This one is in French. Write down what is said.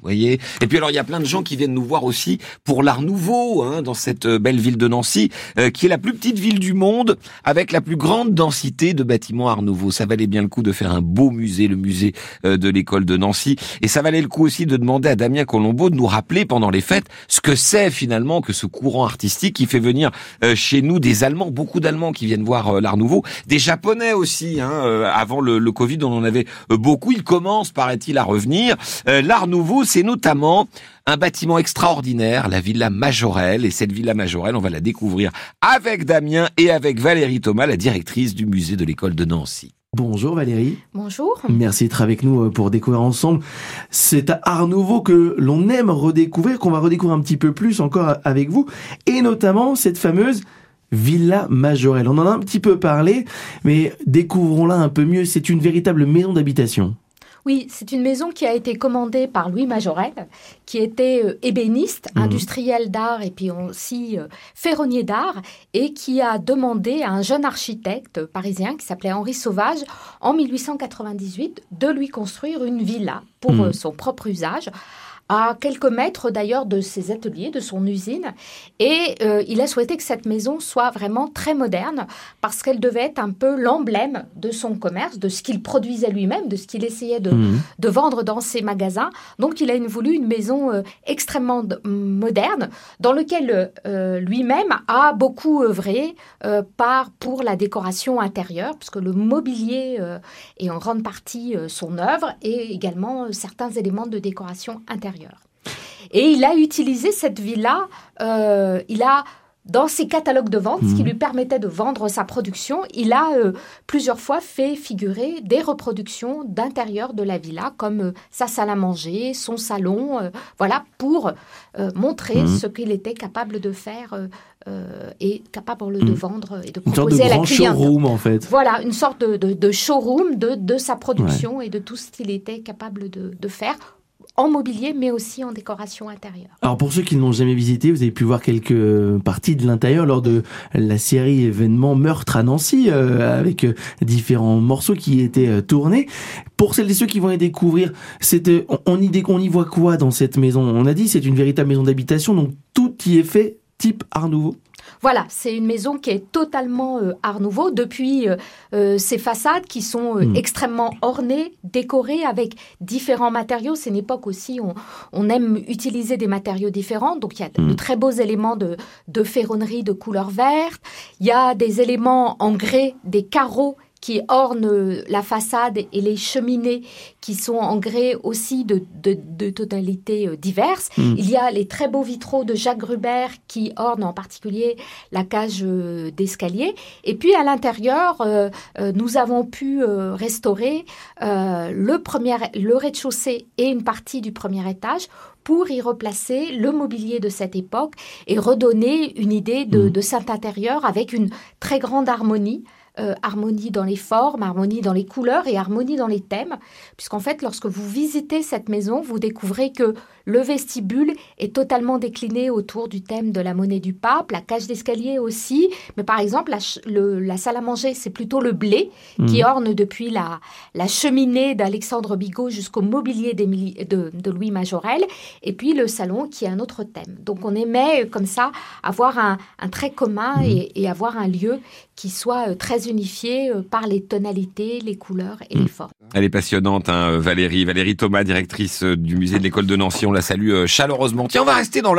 Voyez. Et puis alors il y a plein de gens qui viennent nous voir aussi pour l'Art Nouveau hein, dans cette euh, belle ville de Nancy, euh, qui est la plus petite ville du monde avec la plus grande densité de bâtiments Art Nouveau. Ça valait bien le coup de faire un beau musée, le musée euh, de l'école de Nancy, et ça valait le coup aussi de demander à Damien Colombo de nous rappeler pendant les fêtes ce que c'est finalement que ce courant artistique qui fait venir chez nous des Allemands, beaucoup d'Allemands qui viennent voir l'Art Nouveau, des Japonais aussi. Hein, avant le, le Covid, on en avait beaucoup. Il commence, paraît-il, à revenir. L'Art Nouveau c'est notamment un bâtiment extraordinaire, la Villa Majorelle. Et cette Villa Majorelle, on va la découvrir avec Damien et avec Valérie Thomas, la directrice du musée de l'école de Nancy. Bonjour Valérie. Bonjour. Merci d'être avec nous euh, pour découvrir ensemble cet art nouveau que l'on aime redécouvrir, qu'on va redécouvrir un petit peu plus encore avec vous, et notamment cette fameuse Villa Majorelle. On en a un petit peu parlé, mais découvrons-la un peu mieux. C'est une véritable maison d'habitation. Oui, c'est une maison qui a été commandée par Louis Majorel, qui était euh, ébéniste, mhm. industriel d'art et puis aussi euh, ferronnier d'art, et qui a demandé à un jeune architecte parisien qui s'appelait Henri Sauvage, en 1898, de lui construire une villa pour mhm. euh, son propre usage à quelques mètres d'ailleurs de ses ateliers, de son usine. Et euh, il a souhaité que cette maison soit vraiment très moderne parce qu'elle devait être un peu l'emblème de son commerce, de ce qu'il produisait lui-même, de ce qu'il essayait de, mhm. de, vendre dans ses magasins. Donc il a voulu une maison euh, extrêmement moderne dans laquelle euh, lui-même a beaucoup œuvré par, pour la décoration intérieure, puisque le mobilier est en grande partie son œuvre et également certains éléments de décoration intérieure. Et il a utilisé cette villa, euh, il a dans ses catalogues de vente, ce qui mhm. lui permettait de vendre sa production, il a euh, plusieurs fois fait figurer des reproductions d'intérieur de la villa, comme euh, sa salle à manger, son salon, voilà, pour montrer mhm. ce qu'il était capable de faire et capable de mhm. vendre et de proposer à la cliente. showroom en fait. Voilà, une sorte de, showroom de, sa production et de tout ce qu'il était capable de faire en mobilier, mais aussi en décoration intérieure. Alors pour ceux qui n'ont jamais visité, vous avez pu voir quelques parties de l'intérieur lors de la série événement Meurtre à Nancy, euh, avec euh, différents morceaux qui étaient euh, tournés. Pour celles et ceux qui vont les découvrir, c'était on, y, on y voit quoi dans cette maison? On a dit c'est une véritable maison d'habitation, donc tout y est fait type Art Nouveau voilà, c'est une maison qui est totalement euh, Art Nouveau depuis euh, euh, ses façades qui sont hmm. extrêmement ornées, décorées avec différents matériaux. C'est une époque aussi où on, aime utiliser des matériaux différents. Donc il y a de hmm. très beaux éléments de, de ferronnerie de couleur verte. Il y a des éléments en grès, des carreaux qui ornent la façade et les cheminées qui sont en grès aussi de, de, tonalités euh, diverses. Mm. Il y a les très beaux vitraux de Jacques Gruber qui ornent en particulier la cage euh, d'escalier. Et puis à l'intérieur, euh, nous avons pu restaurer le, premier, le rez-de-chaussée et une partie du premier étage pour y replacer le mobilier de cette époque et redonner une idée de, mm. de cet intérieur avec une très grande harmonie euh, harmonie dans les formes, harmonie dans les couleurs et harmonie dans les thèmes, puisqu'en fait, lorsque vous visitez cette maison, vous découvrez que le vestibule est totalement décliné autour du thème de la monnaie du pape, la cage d'escalier aussi, mais par exemple, la, salle à manger, c'est plutôt le blé qui mhm. orne depuis la, la cheminée d'Alexandre Bigot jusqu'au mobilier de, de, Louis Majorel, et puis le salon qui est un autre thème. Donc on aimait euh, comme ça avoir un, trait commun mhm. et, et avoir un lieu qui soit euh, très unifié euh, par les tonalités, les couleurs et les mm. formes. Elle est passionnante, hein, Valérie. Valérie Thomas, directrice euh, du musée de l'école de Nancy. On la salue chaleureusement. Tiens, on va rester dans